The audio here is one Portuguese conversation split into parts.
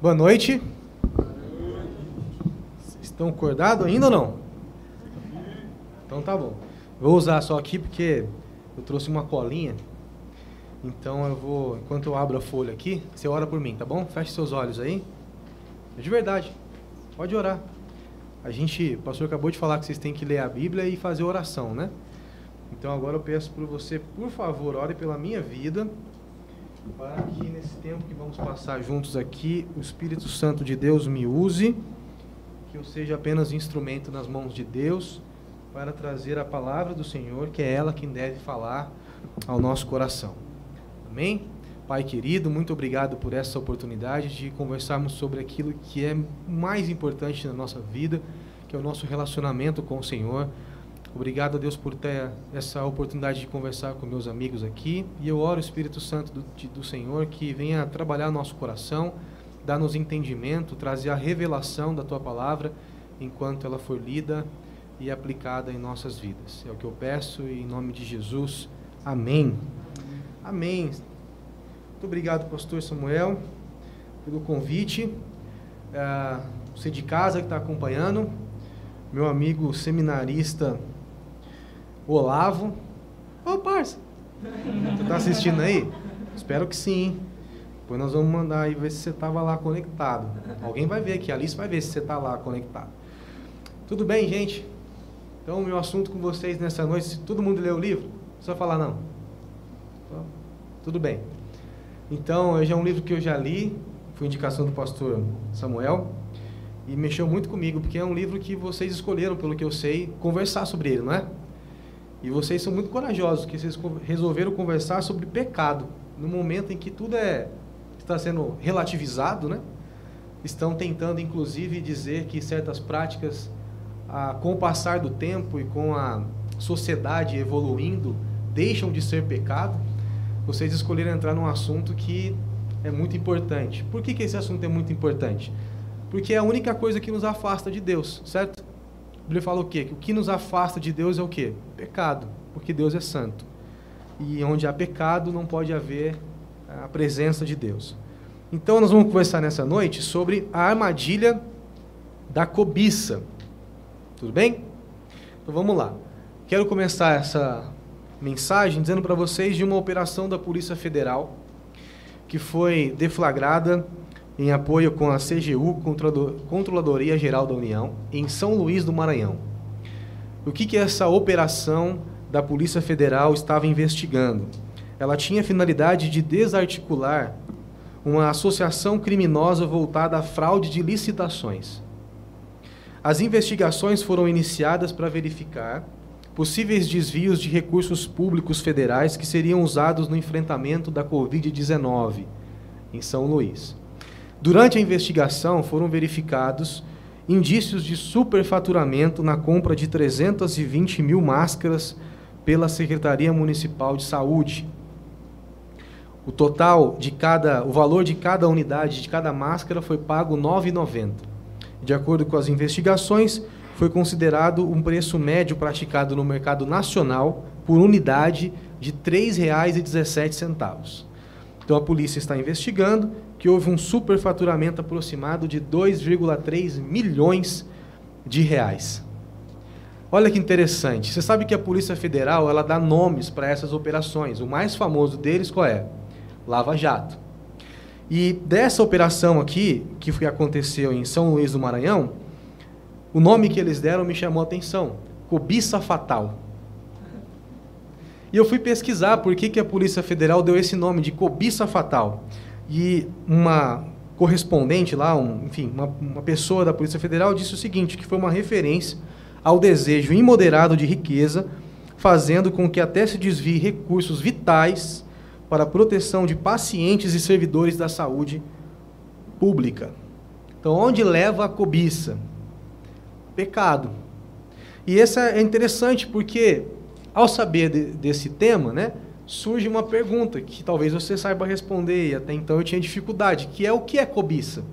Boa noite. Vocês estão acordados ainda ou não? Então tá bom. Vou usar só aqui porque eu trouxe uma colinha. Então eu vou, enquanto eu abro a folha aqui, você ora por mim, tá bom? Feche seus olhos aí. É de verdade. Pode orar. A gente, o pastor acabou de falar que vocês têm que ler a Bíblia e fazer oração, né? Então agora eu peço por você, por favor, ore pela minha vida, para que nesse tempo que vamos passar juntos aqui, o Espírito Santo de Deus me use, que eu seja apenas instrumento nas mãos de Deus para trazer a palavra do Senhor, que é ela quem deve falar ao nosso coração. Amém? Pai querido, muito obrigado por essa oportunidade de conversarmos sobre aquilo que é mais importante na nossa vida, que é o nosso relacionamento com o Senhor. Obrigado a Deus por ter essa oportunidade de conversar com meus amigos aqui. E eu oro, Espírito Santo do, do Senhor, que venha trabalhar nosso coração, dar-nos entendimento, trazer a revelação da tua palavra enquanto ela for lida e aplicada em nossas vidas. É o que eu peço em nome de Jesus. Amém. Amém. Muito obrigado, pastor Samuel, pelo convite. É, você de casa que está acompanhando, meu amigo seminarista Olavo. Ô, parça, você está assistindo aí? Espero que sim. Depois nós vamos mandar aí ver se você estava lá conectado. Alguém vai ver aqui, a Alice vai ver se você está lá conectado. Tudo bem, gente? Então, meu assunto com vocês nessa noite, todo mundo leu o livro? Não precisa falar não. Tudo bem. Então, hoje é um livro que eu já li, foi indicação do pastor Samuel, e mexeu muito comigo, porque é um livro que vocês escolheram, pelo que eu sei, conversar sobre ele, não é? E vocês são muito corajosos, que vocês resolveram conversar sobre pecado, no momento em que tudo é está sendo relativizado, né? Estão tentando, inclusive, dizer que certas práticas, ah, com o passar do tempo e com a sociedade evoluindo, deixam de ser pecado. Vocês escolheram entrar num assunto que é muito importante. Por que, que esse assunto é muito importante? Porque é a única coisa que nos afasta de Deus, certo? Bíblia fala o quê? Que o que nos afasta de Deus é o quê? Pecado, porque Deus é santo. E onde há pecado não pode haver a presença de Deus. Então nós vamos conversar nessa noite sobre a armadilha da cobiça. Tudo bem? Então vamos lá. Quero começar essa mensagem dizendo para vocês de uma operação da Polícia Federal que foi deflagrada em apoio com a CGU, Controladoria Geral da União, em São Luís do Maranhão. O que, que essa operação da Polícia Federal estava investigando? Ela tinha a finalidade de desarticular uma associação criminosa voltada à fraude de licitações. As investigações foram iniciadas para verificar possíveis desvios de recursos públicos federais que seriam usados no enfrentamento da Covid-19 em São Luís. Durante a investigação, foram verificados indícios de superfaturamento na compra de 320 mil máscaras pela Secretaria Municipal de Saúde. O total de cada, o valor de cada unidade de cada máscara foi pago R$ 9,90. De acordo com as investigações, foi considerado um preço médio praticado no mercado nacional por unidade de R$ 3,17. Então a polícia está investigando que houve um superfaturamento aproximado de 2,3 milhões de reais. Olha que interessante. Você sabe que a Polícia Federal ela dá nomes para essas operações. O mais famoso deles qual é? Lava Jato. E dessa operação aqui, que aconteceu em São Luís do Maranhão, o nome que eles deram me chamou a atenção. Cobiça Fatal. E eu fui pesquisar por que, que a Polícia Federal deu esse nome de cobiça fatal. E uma correspondente lá, um, enfim, uma, uma pessoa da Polícia Federal disse o seguinte, que foi uma referência ao desejo imoderado de riqueza, fazendo com que até se desvie recursos vitais para a proteção de pacientes e servidores da saúde pública. Então, onde leva a cobiça? Pecado. E essa é interessante porque, ao saber de, desse tema, né, surge uma pergunta que talvez você saiba responder e até então eu tinha dificuldade, que é o que é cobiça?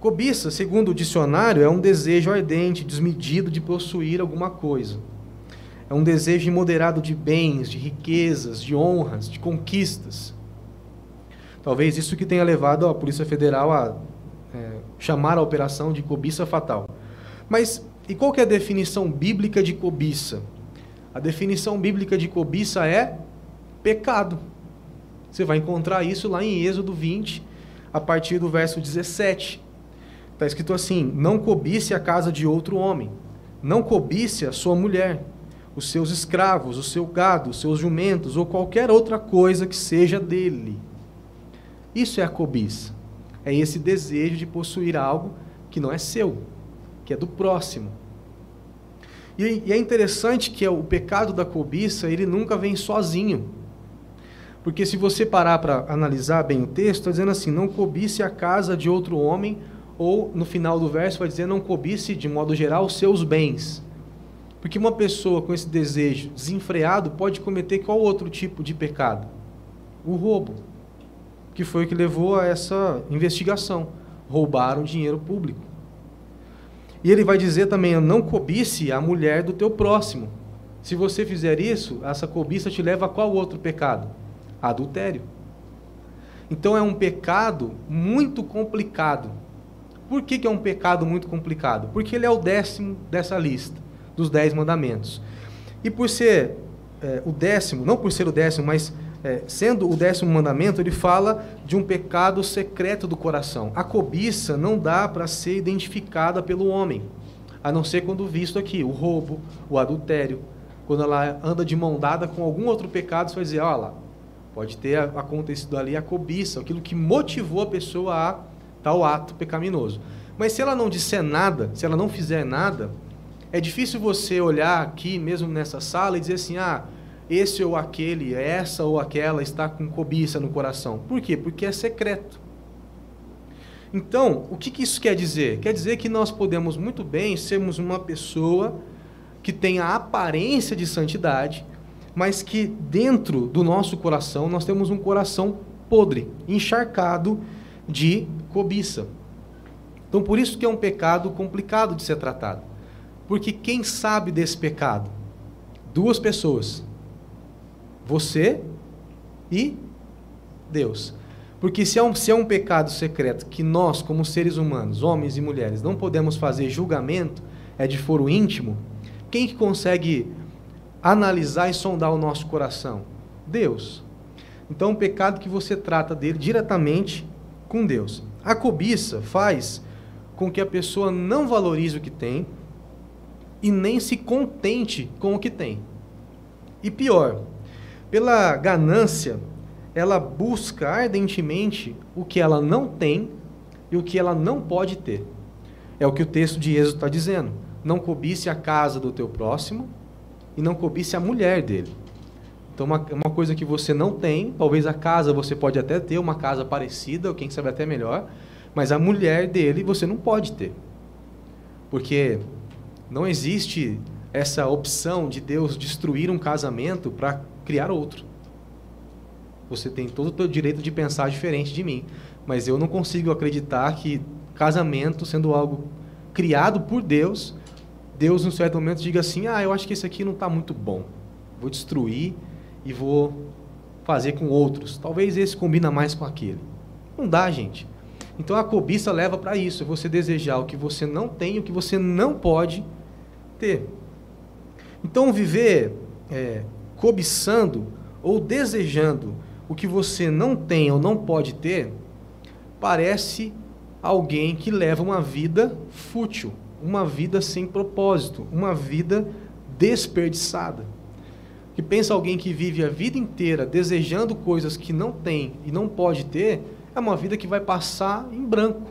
Cobiça, segundo o dicionário, é um desejo ardente, desmedido de possuir alguma coisa. É um desejo imoderado de bens, de riquezas, de honras, de conquistas. Talvez isso que tenha levado a Polícia Federal a é, chamar a operação de cobiça fatal. Mas e qual é a definição bíblica de cobiça? A definição bíblica de cobiça é pecado. Você vai encontrar isso lá em Êxodo 20, a partir do verso 17. Está escrito assim: Não cobice a casa de outro homem, não cobice a sua mulher, os seus escravos, o seu gado, os seus jumentos ou qualquer outra coisa que seja dele. Isso é a cobiça. É esse desejo de possuir algo que não é seu, que é do próximo. E, e é interessante que o pecado da cobiça, ele nunca vem sozinho. Porque se você parar para analisar bem o texto, está dizendo assim: não cobice a casa de outro homem, ou no final do verso vai dizer: não cobice, de modo geral, os seus bens. Porque uma pessoa com esse desejo desenfreado pode cometer qual outro tipo de pecado? O roubo que foi o que levou a essa investigação. Roubaram dinheiro público. E ele vai dizer também: não cobice a mulher do teu próximo. Se você fizer isso, essa cobiça te leva a qual outro pecado? Adultério. Então é um pecado muito complicado. Por que, que é um pecado muito complicado? Porque ele é o décimo dessa lista, dos dez mandamentos. E por ser é, o décimo, não por ser o décimo, mas é, sendo o décimo mandamento, ele fala de um pecado secreto do coração. A cobiça não dá para ser identificada pelo homem, a não ser quando visto aqui, o roubo, o adultério. Quando ela anda de mão dada com algum outro pecado, você vai dizer, olha lá, pode ter acontecido ali a cobiça, aquilo que motivou a pessoa a tal ato pecaminoso. Mas se ela não disser nada, se ela não fizer nada, é difícil você olhar aqui, mesmo nessa sala, e dizer assim, ah, esse ou aquele, essa ou aquela está com cobiça no coração. Por quê? Porque é secreto. Então, o que, que isso quer dizer? Quer dizer que nós podemos muito bem sermos uma pessoa que tem a aparência de santidade, mas que dentro do nosso coração nós temos um coração podre, encharcado de cobiça. Então, por isso que é um pecado complicado de ser tratado. Porque quem sabe desse pecado? Duas pessoas. Você e Deus. Porque se é, um, se é um pecado secreto que nós, como seres humanos, homens e mulheres, não podemos fazer julgamento, é de foro íntimo, quem que consegue analisar e sondar o nosso coração? Deus. Então, é um pecado que você trata dele diretamente com Deus. A cobiça faz com que a pessoa não valorize o que tem e nem se contente com o que tem. E pior, pela ganância, ela busca ardentemente o que ela não tem e o que ela não pode ter. É o que o texto de Êxodo está dizendo. Não cobice a casa do teu próximo e não cobice a mulher dele. Então, uma, uma coisa que você não tem, talvez a casa você pode até ter, uma casa parecida, ou quem sabe até melhor, mas a mulher dele você não pode ter. Porque não existe essa opção de Deus destruir um casamento para criar outro. Você tem todo o teu direito de pensar diferente de mim, mas eu não consigo acreditar que casamento sendo algo criado por Deus, Deus em um certo momento diga assim: "Ah, eu acho que esse aqui não está muito bom. Vou destruir e vou fazer com outros. Talvez esse combina mais com aquele." Não dá, gente. Então a cobiça leva para isso, é você desejar o que você não tem, o que você não pode ter. Então viver é, cobiçando ou desejando o que você não tem ou não pode ter, parece alguém que leva uma vida fútil, uma vida sem propósito, uma vida desperdiçada. Que pensa alguém que vive a vida inteira desejando coisas que não tem e não pode ter, é uma vida que vai passar em branco.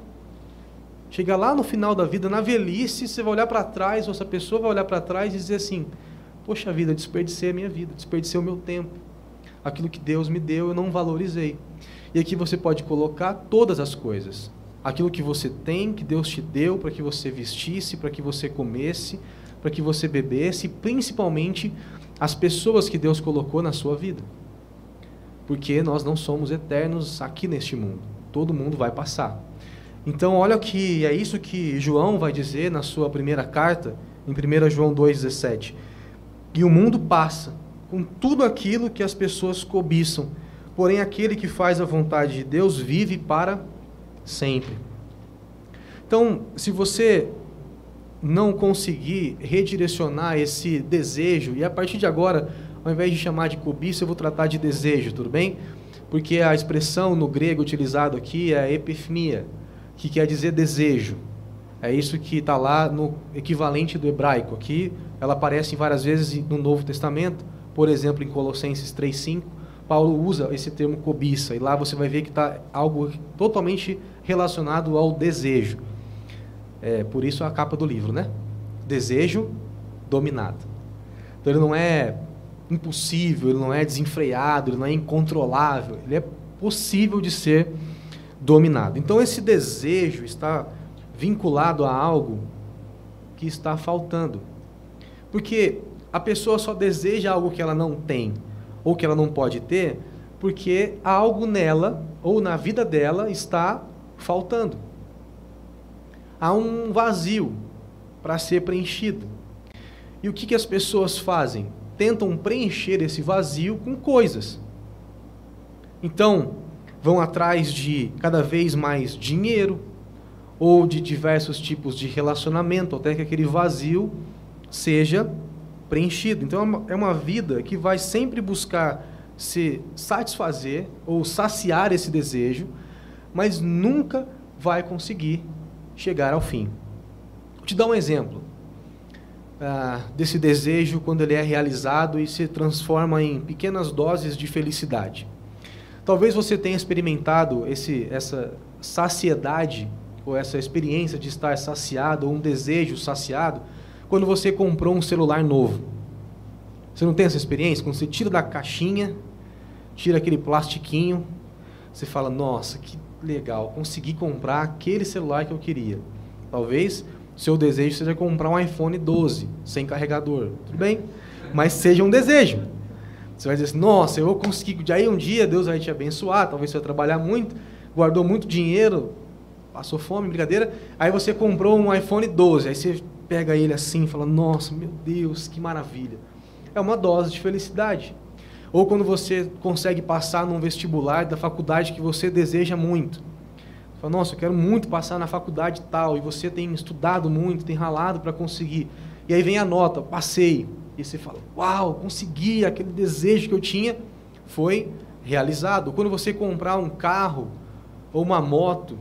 Chega lá no final da vida, na velhice, você vai olhar para trás, ou essa pessoa vai olhar para trás e dizer assim: Poxa vida, desperdicei a minha vida, desperdicei o meu tempo. Aquilo que Deus me deu, eu não valorizei. E aqui você pode colocar todas as coisas. Aquilo que você tem, que Deus te deu para que você vestisse, para que você comesse, para que você bebesse, e principalmente as pessoas que Deus colocou na sua vida. Porque nós não somos eternos aqui neste mundo. Todo mundo vai passar. Então, olha que é isso que João vai dizer na sua primeira carta, em 1 João 2,17. E o mundo passa com tudo aquilo que as pessoas cobiçam, porém aquele que faz a vontade de Deus vive para sempre. Então, se você não conseguir redirecionar esse desejo, e a partir de agora, ao invés de chamar de cobiça, eu vou tratar de desejo, tudo bem? Porque a expressão no grego utilizado aqui é epifmia, que quer dizer desejo. É isso que está lá no equivalente do hebraico. Aqui ela aparece várias vezes no Novo Testamento, por exemplo, em Colossenses 3,5, Paulo usa esse termo cobiça, e lá você vai ver que está algo totalmente relacionado ao desejo. É, por isso a capa do livro, né? Desejo dominado. Então ele não é impossível, ele não é desenfreado, ele não é incontrolável, ele é possível de ser dominado. Então esse desejo está vinculado a algo que está faltando. Porque a pessoa só deseja algo que ela não tem ou que ela não pode ter, porque algo nela ou na vida dela está faltando. Há um vazio para ser preenchido. E o que, que as pessoas fazem? Tentam preencher esse vazio com coisas. Então, vão atrás de cada vez mais dinheiro, ou de diversos tipos de relacionamento, até que aquele vazio seja preenchido. Então, é uma, é uma vida que vai sempre buscar se satisfazer ou saciar esse desejo, mas nunca vai conseguir chegar ao fim. Vou te dar um exemplo ah, desse desejo quando ele é realizado e se transforma em pequenas doses de felicidade. Talvez você tenha experimentado esse, essa saciedade ou essa experiência de estar saciado ou um desejo saciado quando você comprou um celular novo. Você não tem essa experiência? Quando você tira da caixinha, tira aquele plastiquinho, você fala: Nossa, que legal, consegui comprar aquele celular que eu queria. Talvez seu desejo seja comprar um iPhone 12 sem carregador. Tudo bem? Mas seja um desejo. Você vai dizer assim: Nossa, eu vou conseguir. Aí um dia Deus vai te abençoar. Talvez você vai trabalhar muito, guardou muito dinheiro, passou fome, brincadeira. Aí você comprou um iPhone 12. Aí você pega ele assim fala: Nossa, meu Deus, que maravilha. É uma dose de felicidade. Ou quando você consegue passar num vestibular da faculdade que você deseja muito. Você fala, Nossa, eu quero muito passar na faculdade tal. E você tem estudado muito, tem ralado para conseguir. E aí vem a nota, passei. E você fala: Uau, consegui, aquele desejo que eu tinha foi realizado. Quando você comprar um carro, ou uma moto,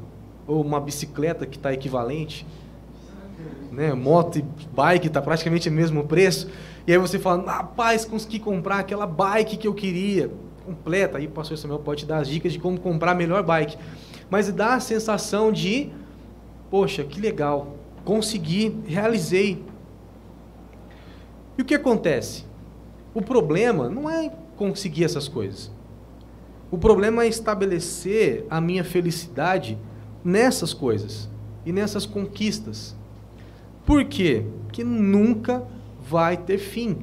ou uma bicicleta que está equivalente, né? moto e bike está praticamente o mesmo preço, e aí você fala, rapaz, consegui comprar aquela bike que eu queria, completa, aí o pastor Samuel pode te dar as dicas de como comprar a melhor bike, mas dá a sensação de, poxa, que legal, consegui, realizei. E o que acontece? O problema não é conseguir essas coisas. O problema é estabelecer a minha felicidade nessas coisas e nessas conquistas. Por quê? Porque nunca vai ter fim.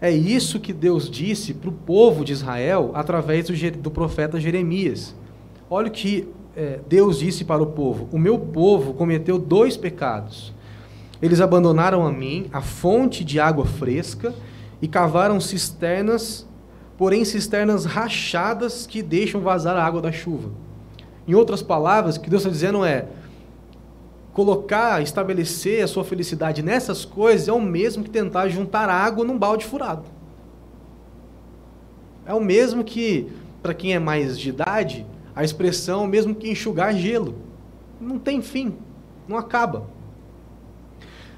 É isso que Deus disse para o povo de Israel através do, do profeta Jeremias. Olha o que é, Deus disse para o povo: O meu povo cometeu dois pecados. Eles abandonaram a mim, a fonte de água fresca, e cavaram cisternas, porém cisternas rachadas que deixam vazar a água da chuva. Em outras palavras, o que Deus está dizendo é: colocar, estabelecer a sua felicidade nessas coisas é o mesmo que tentar juntar água num balde furado. É o mesmo que, para quem é mais de idade, a expressão é o mesmo que enxugar gelo. Não tem fim, não acaba.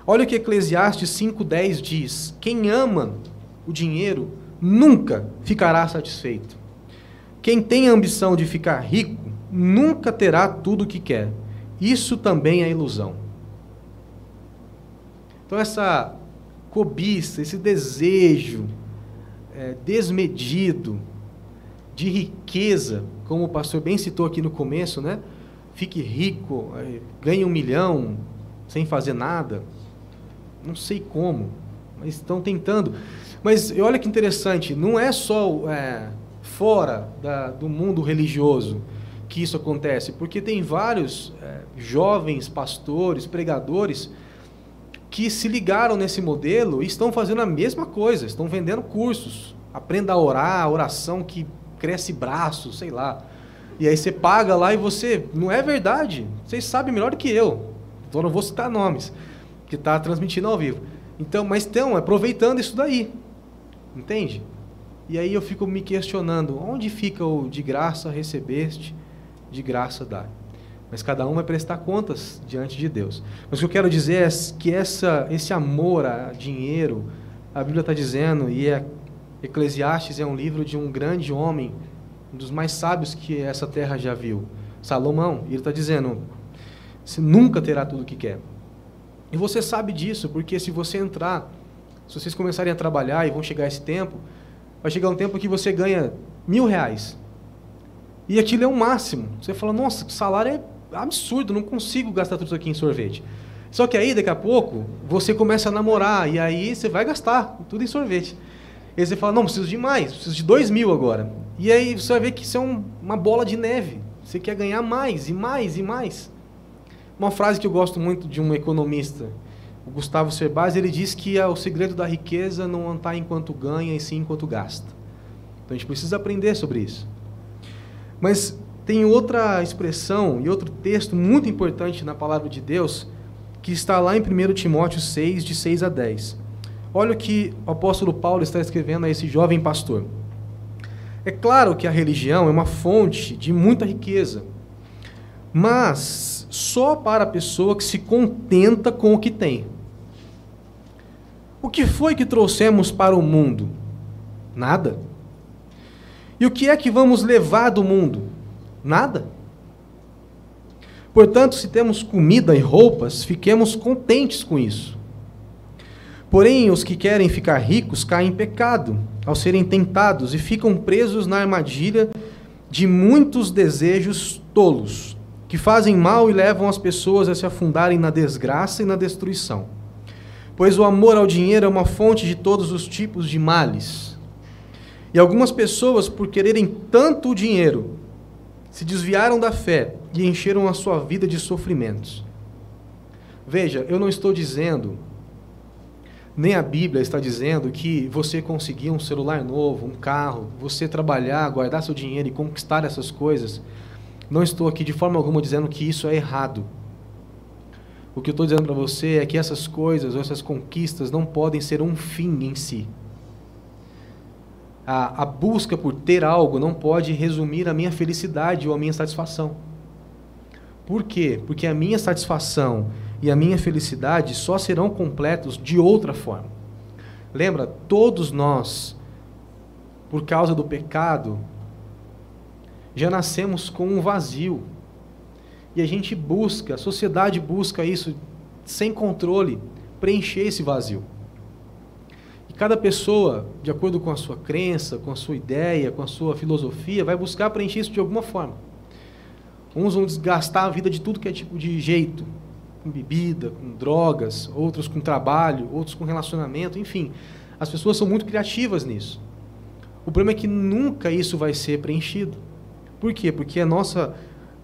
Olha o que Eclesiastes 5,10 diz: Quem ama o dinheiro nunca ficará satisfeito. Quem tem a ambição de ficar rico nunca terá tudo o que quer. Isso também é ilusão. Então, essa cobiça, esse desejo é, desmedido de riqueza, como o pastor bem citou aqui no começo, né? Fique rico, é, ganhe um milhão sem fazer nada. Não sei como, mas estão tentando. Mas olha que interessante, não é só é, fora da, do mundo religioso que isso acontece, porque tem vários é, jovens pastores, pregadores, que se ligaram nesse modelo e estão fazendo a mesma coisa, estão vendendo cursos. Aprenda a orar, oração que cresce braço, sei lá. E aí você paga lá e você. Não é verdade. Vocês sabem melhor do que eu. Então não vou citar nomes, que está transmitindo ao vivo. Então, mas estão aproveitando isso daí. Entende? E aí eu fico me questionando, onde fica o de graça recebeste, de graça dá? Mas cada um vai prestar contas diante de Deus. Mas o que eu quero dizer é que essa, esse amor a dinheiro, a Bíblia está dizendo, e é, Eclesiastes é um livro de um grande homem, um dos mais sábios que essa terra já viu, Salomão. E ele está dizendo: você nunca terá tudo o que quer. E você sabe disso, porque se você entrar, se vocês começarem a trabalhar e vão chegar esse tempo, vai chegar um tempo que você ganha mil reais. E aquilo é o máximo. Você fala, nossa, o salário é absurdo, não consigo gastar tudo isso aqui em sorvete. Só que aí, daqui a pouco, você começa a namorar, e aí você vai gastar tudo em sorvete. E aí você fala, não, preciso de mais, preciso de dois mil agora. E aí você vai ver que isso é um, uma bola de neve. Você quer ganhar mais, e mais, e mais. Uma frase que eu gosto muito de um economista, o Gustavo Cerbasi, ele diz que o segredo da riqueza não está enquanto ganha, e sim enquanto gasta. Então a gente precisa aprender sobre isso. Mas tem outra expressão e outro texto muito importante na palavra de Deus que está lá em 1 Timóteo 6, de 6 a 10. Olha o que o apóstolo Paulo está escrevendo a esse jovem pastor. É claro que a religião é uma fonte de muita riqueza, mas só para a pessoa que se contenta com o que tem. O que foi que trouxemos para o mundo? Nada. E o que é que vamos levar do mundo? Nada. Portanto, se temos comida e roupas, fiquemos contentes com isso. Porém, os que querem ficar ricos caem em pecado ao serem tentados e ficam presos na armadilha de muitos desejos tolos, que fazem mal e levam as pessoas a se afundarem na desgraça e na destruição. Pois o amor ao dinheiro é uma fonte de todos os tipos de males. E algumas pessoas, por quererem tanto o dinheiro, se desviaram da fé e encheram a sua vida de sofrimentos. Veja, eu não estou dizendo, nem a Bíblia está dizendo que você conseguir um celular novo, um carro, você trabalhar, guardar seu dinheiro e conquistar essas coisas, não estou aqui de forma alguma dizendo que isso é errado. O que eu estou dizendo para você é que essas coisas, essas conquistas, não podem ser um fim em si a, a busca por ter algo não pode resumir a minha felicidade ou a minha satisfação. Por quê? Porque a minha satisfação e a minha felicidade só serão completos de outra forma. Lembra, todos nós, por causa do pecado, já nascemos com um vazio. E a gente busca, a sociedade busca isso sem controle, preencher esse vazio. Cada pessoa, de acordo com a sua crença, com a sua ideia, com a sua filosofia, vai buscar preencher isso de alguma forma. Uns vão desgastar a vida de tudo que é tipo de jeito, com bebida, com drogas, outros com trabalho, outros com relacionamento, enfim. As pessoas são muito criativas nisso. O problema é que nunca isso vai ser preenchido. Por quê? Porque a nossa,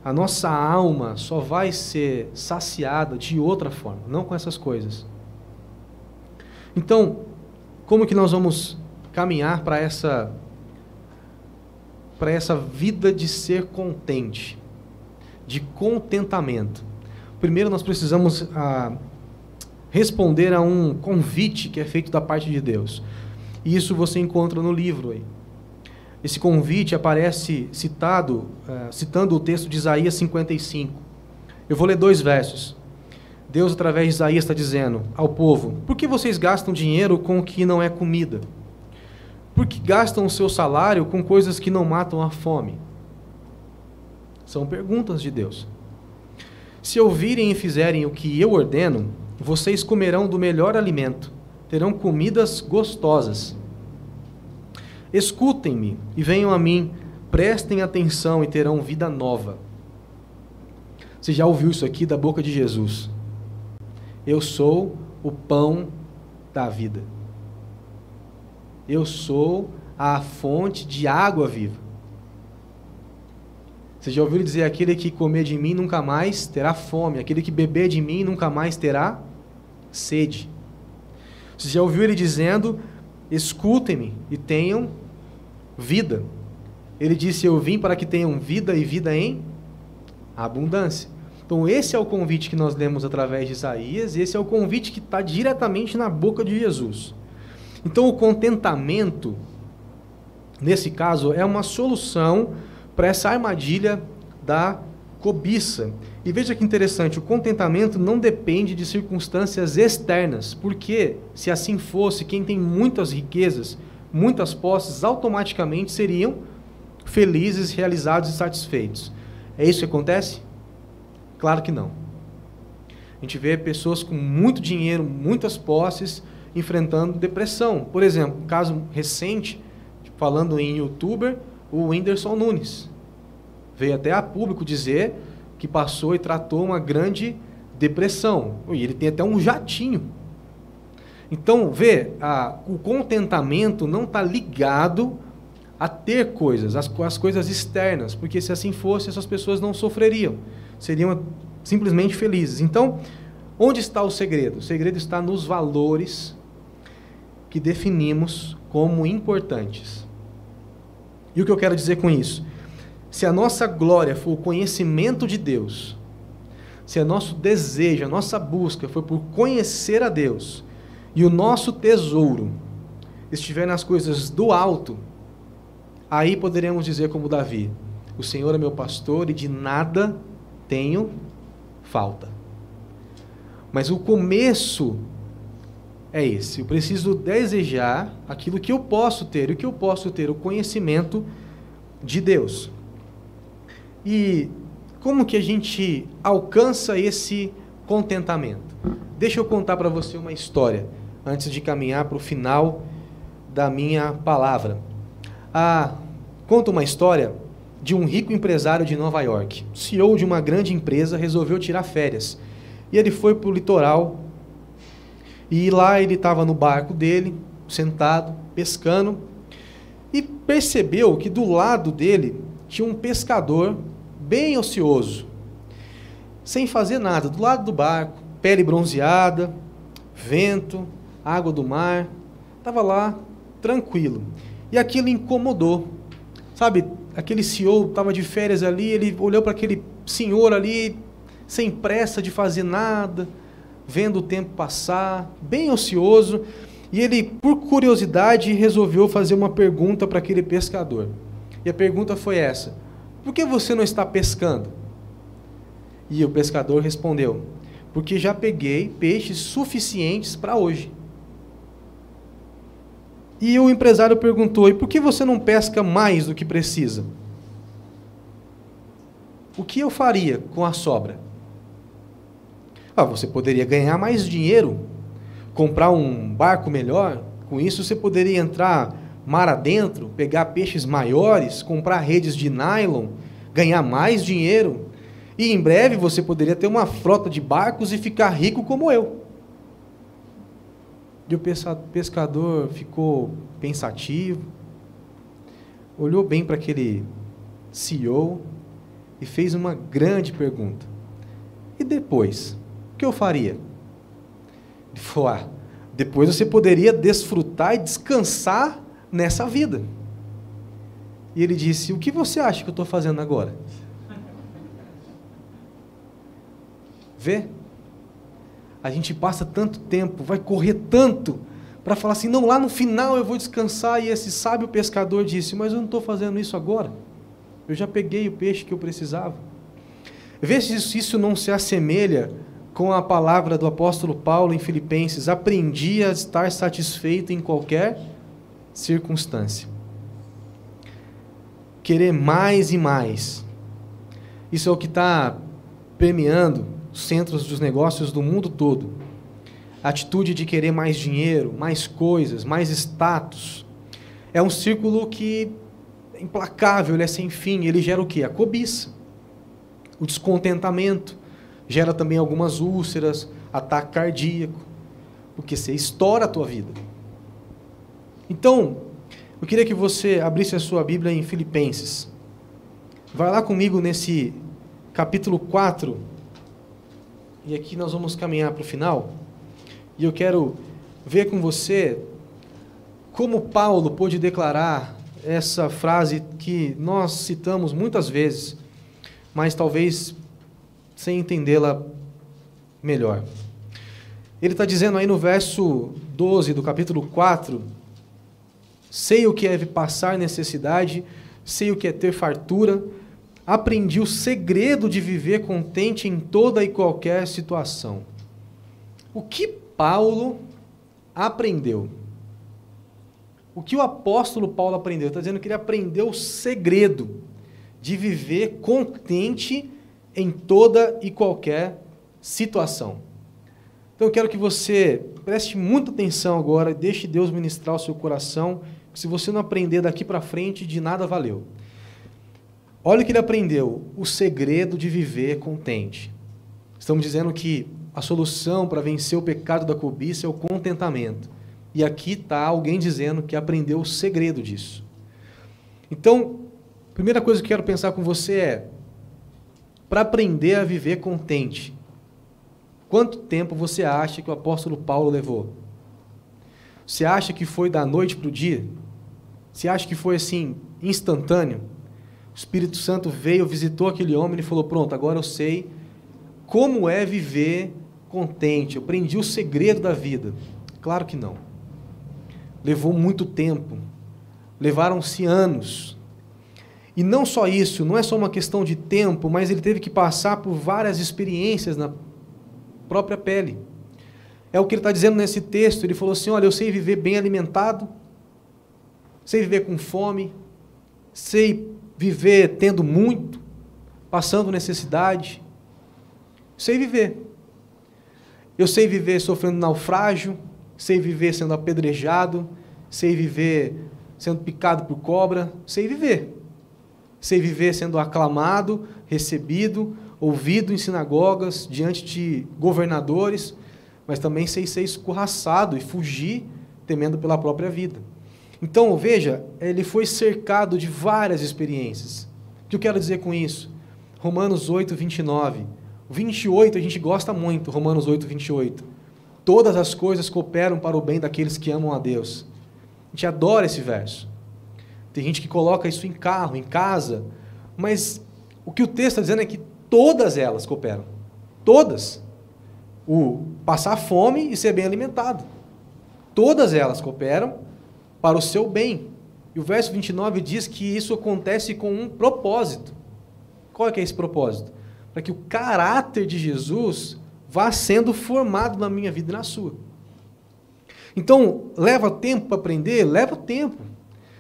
a nossa alma só vai ser saciada de outra forma, não com essas coisas. Então, como que nós vamos caminhar para essa para essa vida de ser contente, de contentamento? Primeiro nós precisamos ah, responder a um convite que é feito da parte de Deus. E isso você encontra no livro aí. Esse convite aparece citado, ah, citando o texto de Isaías 55. Eu vou ler dois versos. Deus, através de Isaías, está dizendo ao povo: Por que vocês gastam dinheiro com o que não é comida? Por que gastam o seu salário com coisas que não matam a fome? São perguntas de Deus. Se ouvirem e fizerem o que eu ordeno, vocês comerão do melhor alimento, terão comidas gostosas. Escutem-me e venham a mim, prestem atenção e terão vida nova. Você já ouviu isso aqui da boca de Jesus? Eu sou o pão da vida. Eu sou a fonte de água viva. Você já ouviu dizer: aquele que comer de mim nunca mais terá fome, aquele que beber de mim nunca mais terá sede. Você já ouviu ele dizendo: escutem-me e tenham vida. Ele disse: Eu vim para que tenham vida e vida em abundância. Então, esse é o convite que nós lemos através de Isaías, e esse é o convite que está diretamente na boca de Jesus. Então, o contentamento, nesse caso, é uma solução para essa armadilha da cobiça. E veja que interessante, o contentamento não depende de circunstâncias externas, porque se assim fosse, quem tem muitas riquezas, muitas posses, automaticamente seriam felizes, realizados e satisfeitos. É isso que acontece? Claro que não. A gente vê pessoas com muito dinheiro, muitas posses, enfrentando depressão. Por exemplo, um caso recente, falando em youtuber, o Whindersson Nunes. Veio até a público dizer que passou e tratou uma grande depressão. E ele tem até um jatinho. Então, vê, a, o contentamento não está ligado a ter coisas, as, as coisas externas, porque se assim fosse, essas pessoas não sofreriam, seriam simplesmente felizes. Então, onde está o segredo? O segredo está nos valores que definimos como importantes. E o que eu quero dizer com isso? Se a nossa glória for o conhecimento de Deus, se o nosso desejo, a nossa busca for por conhecer a Deus, e o nosso tesouro estiver nas coisas do alto, aí poderemos dizer como Davi: O Senhor é meu pastor e de nada tenho falta. Mas o começo é esse. Eu preciso desejar aquilo que eu posso ter. O que eu posso ter? O conhecimento de Deus. E como que a gente alcança esse contentamento? Deixa eu contar para você uma história antes de caminhar para o final da minha palavra. Ah, conta uma história de um rico empresário de Nova York. CEO de uma grande empresa resolveu tirar férias. E ele foi para o litoral. E lá ele estava no barco dele, sentado, pescando. E percebeu que do lado dele tinha um pescador bem ocioso, sem fazer nada, do lado do barco, pele bronzeada, vento, água do mar, estava lá tranquilo. E aquilo incomodou. Sabe, aquele CEO estava de férias ali, ele olhou para aquele senhor ali, sem pressa de fazer nada, vendo o tempo passar, bem ocioso, e ele, por curiosidade, resolveu fazer uma pergunta para aquele pescador. E a pergunta foi essa: por que você não está pescando? E o pescador respondeu: Porque já peguei peixes suficientes para hoje. E o empresário perguntou: E por que você não pesca mais do que precisa? O que eu faria com a sobra? Ah, você poderia ganhar mais dinheiro, comprar um barco melhor. Com isso, você poderia entrar mar adentro, pegar peixes maiores, comprar redes de nylon, ganhar mais dinheiro. E em breve você poderia ter uma frota de barcos e ficar rico como eu. E o pescador ficou pensativo, olhou bem para aquele CEO e fez uma grande pergunta. E depois, o que eu faria? Ele falou: ah, depois você poderia desfrutar e descansar nessa vida. E ele disse: O que você acha que eu estou fazendo agora? Vê? A gente passa tanto tempo, vai correr tanto, para falar assim: não, lá no final eu vou descansar. E esse sábio pescador disse: Mas eu não estou fazendo isso agora. Eu já peguei o peixe que eu precisava. Vê se isso não se assemelha com a palavra do apóstolo Paulo em Filipenses: Aprendi a estar satisfeito em qualquer circunstância. Querer mais e mais. Isso é o que está permeando centros dos negócios do mundo todo. A atitude de querer mais dinheiro, mais coisas, mais status. É um círculo que é implacável, ele é sem fim. Ele gera o quê? A cobiça, o descontentamento. Gera também algumas úlceras, ataque cardíaco, porque você estoura a tua vida. Então, eu queria que você abrisse a sua Bíblia em Filipenses. Vai lá comigo nesse capítulo 4. E aqui nós vamos caminhar para o final. E eu quero ver com você como Paulo pôde declarar essa frase que nós citamos muitas vezes, mas talvez sem entendê-la melhor. Ele está dizendo aí no verso 12 do capítulo 4: Sei o que é passar necessidade, sei o que é ter fartura, aprendi o segredo de viver contente em toda e qualquer situação. O que Paulo aprendeu? O que o apóstolo Paulo aprendeu? Está dizendo que ele aprendeu o segredo de viver contente em toda e qualquer situação. Então eu quero que você preste muita atenção agora, deixe Deus ministrar o seu coração. Se você não aprender daqui para frente, de nada valeu. Olha o que ele aprendeu: o segredo de viver contente. Estamos dizendo que a solução para vencer o pecado da cobiça é o contentamento. E aqui está alguém dizendo que aprendeu o segredo disso. Então, a primeira coisa que eu quero pensar com você é: para aprender a viver contente, quanto tempo você acha que o apóstolo Paulo levou? Você acha que foi da noite para o dia? Você acha que foi assim, instantâneo? O Espírito Santo veio, visitou aquele homem e falou: Pronto, agora eu sei como é viver contente. Eu aprendi o segredo da vida. Claro que não. Levou muito tempo. Levaram-se anos. E não só isso, não é só uma questão de tempo, mas ele teve que passar por várias experiências na própria pele. É o que ele está dizendo nesse texto. Ele falou assim: Olha, eu sei viver bem alimentado, sei viver com fome, sei viver tendo muito, passando necessidade. Sei viver. Eu sei viver sofrendo naufrágio, sei viver sendo apedrejado, sei viver sendo picado por cobra, sei viver. Sei viver sendo aclamado, recebido, ouvido em sinagogas, diante de governadores, mas também sei ser escorraçado e fugir temendo pela própria vida. Então, veja, ele foi cercado de várias experiências. O que eu quero dizer com isso? Romanos 8, 29. O 28 a gente gosta muito, Romanos 8, 28. Todas as coisas cooperam para o bem daqueles que amam a Deus. A gente adora esse verso. Tem gente que coloca isso em carro, em casa, mas o que o texto está dizendo é que todas elas cooperam. Todas. O passar fome e ser bem alimentado. Todas elas cooperam para o seu bem. E o verso 29 diz que isso acontece com um propósito. Qual é que é esse propósito? Para que o caráter de Jesus vá sendo formado na minha vida e na sua. Então, leva tempo para aprender? Leva tempo.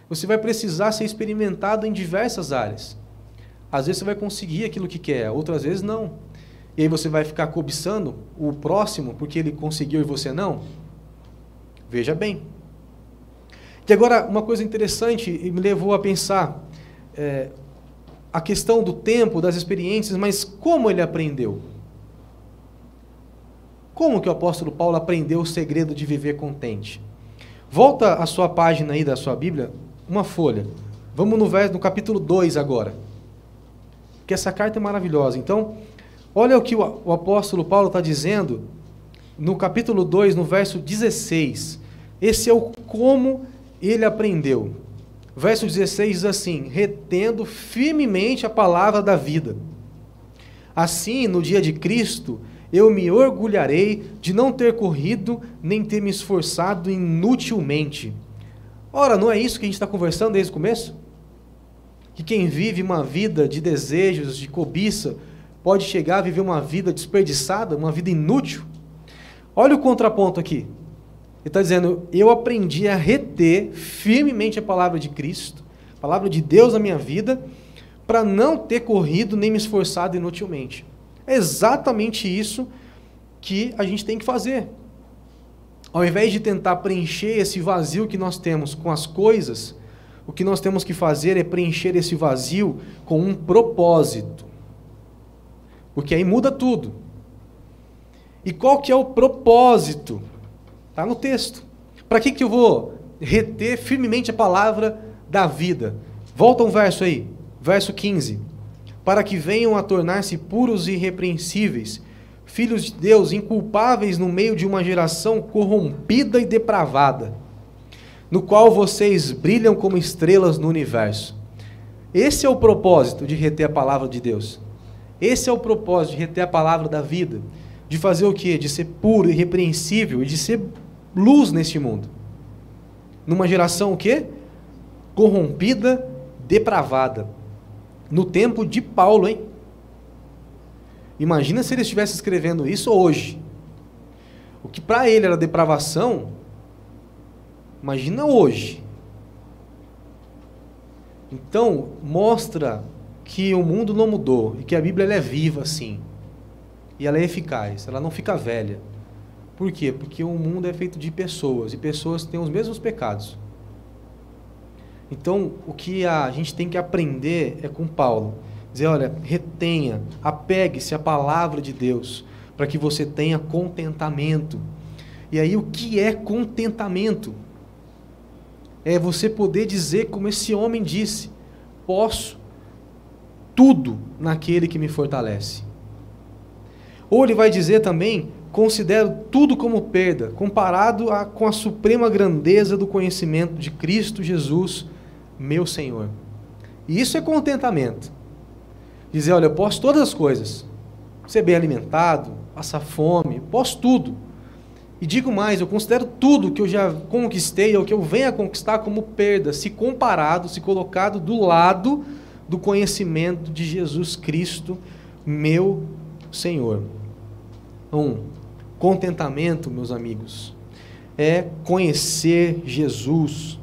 Você vai precisar ser experimentado em diversas áreas. Às vezes você vai conseguir aquilo que quer, outras vezes não. E aí você vai ficar cobiçando o próximo porque ele conseguiu e você não? Veja bem. E agora, uma coisa interessante e me levou a pensar é, a questão do tempo, das experiências, mas como ele aprendeu? Como que o apóstolo Paulo aprendeu o segredo de viver contente? Volta a sua página aí da sua Bíblia, uma folha. Vamos no, verso, no capítulo 2 agora. Que essa carta é maravilhosa. Então, olha o que o, apóstolo Paulo está dizendo no capítulo 2, no verso 16. Esse é o como ele aprendeu. Verso 16 diz assim: retendo firmemente a palavra da vida. Assim, no dia de Cristo, eu me orgulharei de não ter corrido nem ter me esforçado inutilmente. Ora, não é isso que a gente está conversando desde o começo? Que quem vive uma vida de desejos, de cobiça, pode chegar a viver uma vida desperdiçada, uma vida inútil? Olha o contraponto aqui. Ele está dizendo: eu aprendi a reter firmemente a palavra de Cristo, a palavra de Deus na minha vida, para não ter corrido nem me esforçado inutilmente. É exatamente isso que a gente tem que fazer. Ao invés de tentar preencher esse vazio que nós temos com as coisas, o que nós temos que fazer é preencher esse vazio com um propósito. Porque aí muda tudo. E qual que é o propósito? Está no texto. Para que, que eu vou reter firmemente a palavra da vida? Volta um verso aí, verso 15. Para que venham a tornar-se puros e irrepreensíveis, filhos de Deus, inculpáveis no meio de uma geração corrompida e depravada, no qual vocês brilham como estrelas no universo. Esse é o propósito de reter a palavra de Deus. Esse é o propósito de reter a palavra da vida. De fazer o quê? De ser puro, irrepreensível e de ser luz neste mundo. Numa geração o quê? Corrompida, depravada. No tempo de Paulo, hein? Imagina se ele estivesse escrevendo isso hoje. O que para ele era depravação, imagina hoje. Então, mostra que o mundo não mudou e que a Bíblia é viva sim. E ela é eficaz, ela não fica velha. Por quê? Porque o mundo é feito de pessoas e pessoas têm os mesmos pecados. Então, o que a gente tem que aprender é com Paulo. Dizer, olha, retenha, apegue-se à palavra de Deus, para que você tenha contentamento. E aí, o que é contentamento? É você poder dizer, como esse homem disse: posso tudo naquele que me fortalece. Ou ele vai dizer também: considero tudo como perda, comparado a, com a suprema grandeza do conhecimento de Cristo Jesus, meu Senhor. E isso é contentamento. Dizer, olha, eu posso todas as coisas. Ser bem alimentado, passar fome, posso tudo. E digo mais, eu considero tudo que eu já conquistei ou que eu venho a conquistar como perda, se comparado, se colocado do lado do conhecimento de Jesus Cristo, meu Senhor. Um, contentamento, meus amigos, é conhecer Jesus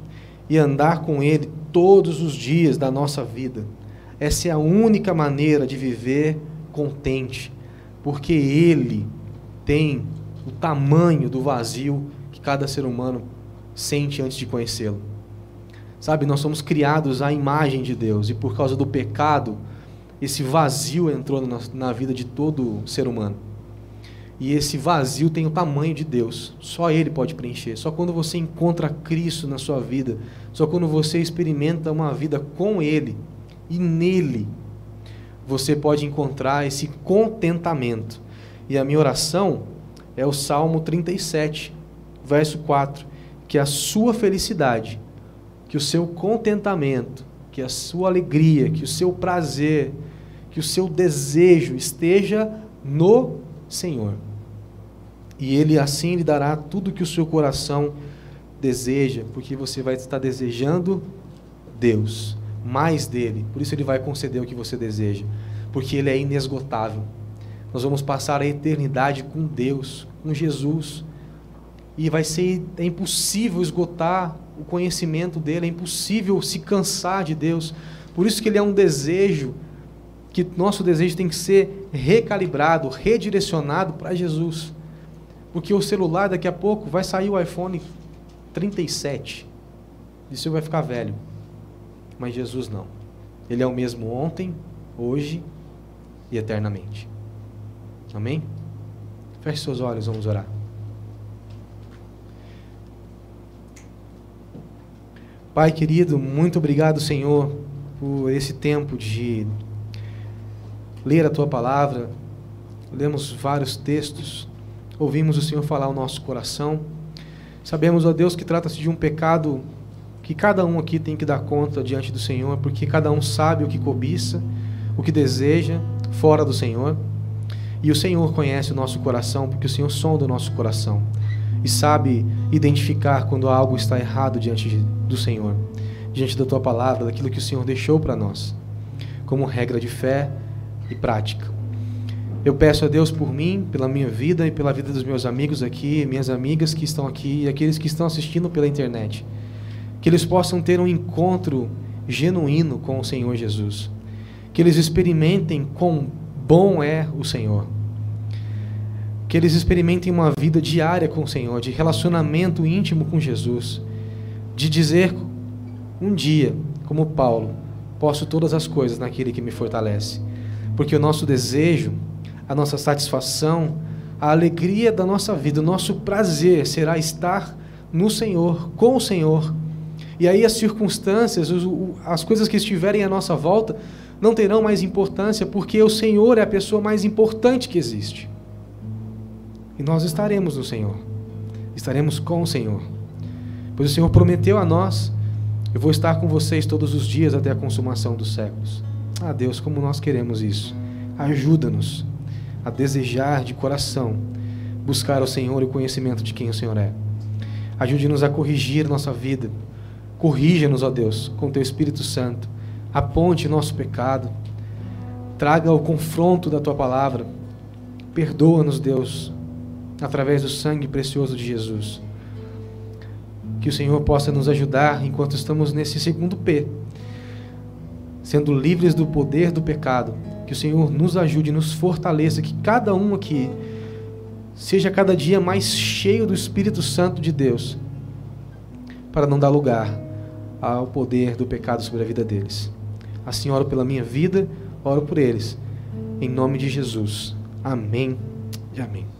e andar com Ele todos os dias da nossa vida. Essa é a única maneira de viver contente, porque Ele tem o tamanho do vazio que cada ser humano sente antes de conhecê-lo. Sabe, nós somos criados à imagem de Deus e por causa do pecado, esse vazio entrou na, vida de todo ser humano. E esse vazio tem o tamanho de Deus. Só Ele pode preencher. Só quando você encontra Cristo na sua vida, só quando você experimenta uma vida com Ele e nele, você pode encontrar esse contentamento. E a minha oração é o Salmo 37, verso 4, que a sua felicidade que o seu contentamento, que a sua alegria, que o seu prazer, que o seu desejo esteja no Senhor. E Ele assim lhe dará tudo que o seu coração deseja, porque você vai estar desejando Deus, mais dele. Por isso Ele vai conceder o que você deseja, porque Ele é inesgotável. Nós vamos passar a eternidade com Deus, com Jesus. E vai ser é impossível esgotar o conhecimento dele, é impossível se cansar de Deus. Por isso que ele é um desejo, que nosso desejo tem que ser recalibrado, redirecionado para Jesus. Porque o celular, daqui a pouco, vai sair o iPhone 37. E você vai ficar velho. Mas Jesus não. Ele é o mesmo ontem, hoje e eternamente. Amém? Feche seus olhos, vamos orar. Pai querido, muito obrigado, Senhor, por esse tempo de ler a tua palavra. Lemos vários textos, ouvimos o Senhor falar ao nosso coração. Sabemos, ó Deus, que trata-se de um pecado que cada um aqui tem que dar conta diante do Senhor, porque cada um sabe o que cobiça, o que deseja fora do Senhor. E o Senhor conhece o nosso coração, porque o Senhor sonda o nosso coração e sabe identificar quando algo está errado diante do Senhor, diante da tua palavra, daquilo que o Senhor deixou para nós, como regra de fé e prática. Eu peço a Deus por mim, pela minha vida e pela vida dos meus amigos aqui, minhas amigas que estão aqui e aqueles que estão assistindo pela internet, que eles possam ter um encontro genuíno com o Senhor Jesus, que eles experimentem quão bom é o Senhor. Que eles experimentem uma vida diária com o Senhor, de relacionamento íntimo com Jesus, de dizer um dia, como Paulo, posso todas as coisas naquele que me fortalece. Porque o nosso desejo, a nossa satisfação, a alegria da nossa vida, o nosso prazer será estar no Senhor, com o Senhor. E aí as circunstâncias, as coisas que estiverem à nossa volta, não terão mais importância, porque o Senhor é a pessoa mais importante que existe. E nós estaremos no Senhor. Estaremos com o Senhor. Pois o Senhor prometeu a nós: Eu vou estar com vocês todos os dias até a consumação dos séculos. Ah, Deus, como nós queremos isso. Ajuda-nos a desejar de coração buscar o Senhor e o conhecimento de quem o Senhor é. Ajude-nos a corrigir nossa vida. Corrija-nos, ó Deus, com teu Espírito Santo. Aponte nosso pecado. Traga o confronto da tua palavra. Perdoa-nos, Deus, através do sangue precioso de Jesus. Que o Senhor possa nos ajudar enquanto estamos nesse segundo P, sendo livres do poder do pecado. Que o Senhor nos ajude, nos fortaleça, que cada um aqui seja cada dia mais cheio do Espírito Santo de Deus, para não dar lugar ao poder do pecado sobre a vida deles. Assim oro pela minha vida, oro por eles. Em nome de Jesus. Amém e amém.